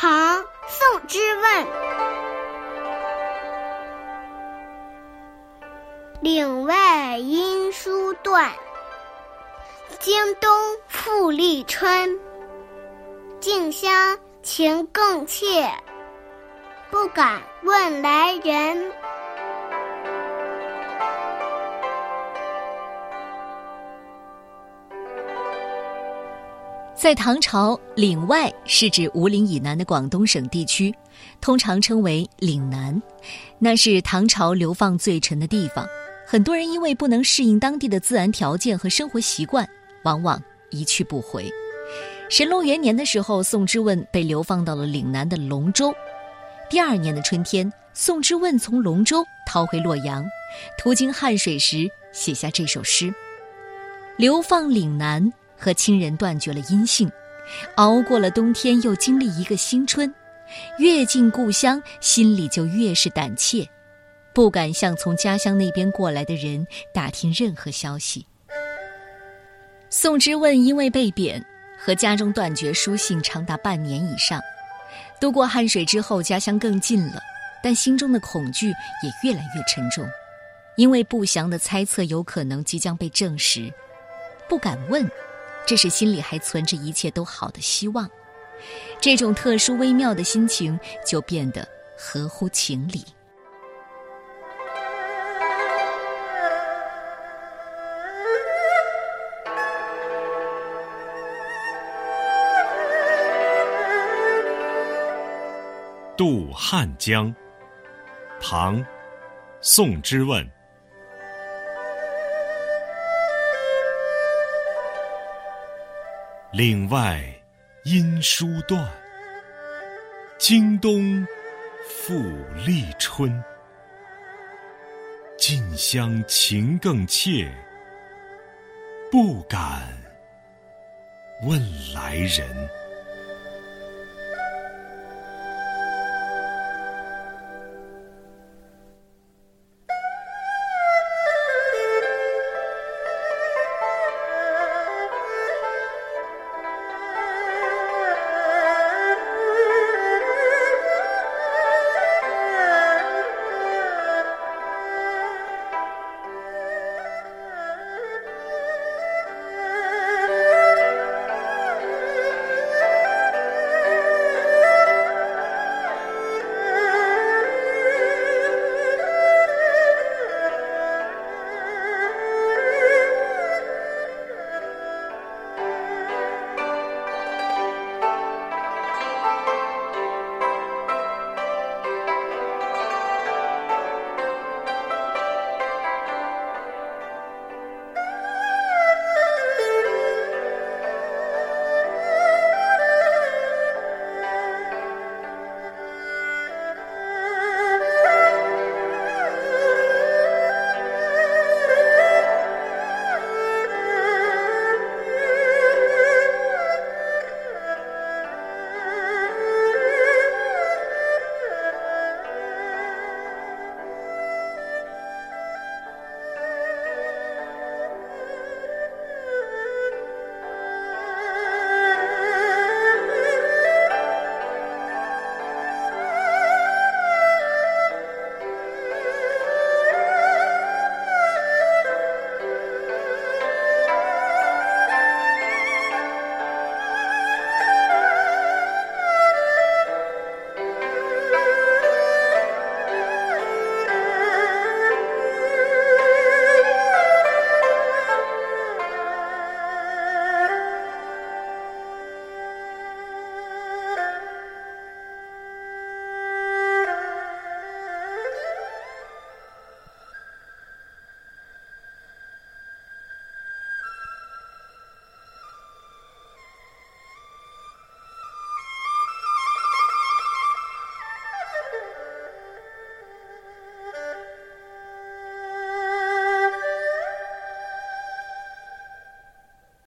唐·宋之问。岭外音书断，经冬复历春。近乡情更怯，不敢问来人。在唐朝，岭外是指五岭以南的广东省地区，通常称为岭南，那是唐朝流放最沉的地方。很多人因为不能适应当地的自然条件和生活习惯，往往一去不回。神龙元年的时候，宋之问被流放到了岭南的龙州。第二年的春天，宋之问从龙州逃回洛阳，途经汉水时写下这首诗：“流放岭南，和亲人断绝了音信，熬过了冬天，又经历一个新春。越近故乡，心里就越是胆怯。”不敢向从家乡那边过来的人打听任何消息。宋之问因为被贬，和家中断绝书信长达半年以上。渡过汉水之后，家乡更近了，但心中的恐惧也越来越沉重，因为不祥的猜测有可能即将被证实。不敢问，这是心里还存着一切都好的希望。这种特殊微妙的心情就变得合乎情理。渡汉江，唐，宋之问。岭外音书断，经冬复历春。近乡情更怯，不敢问来人。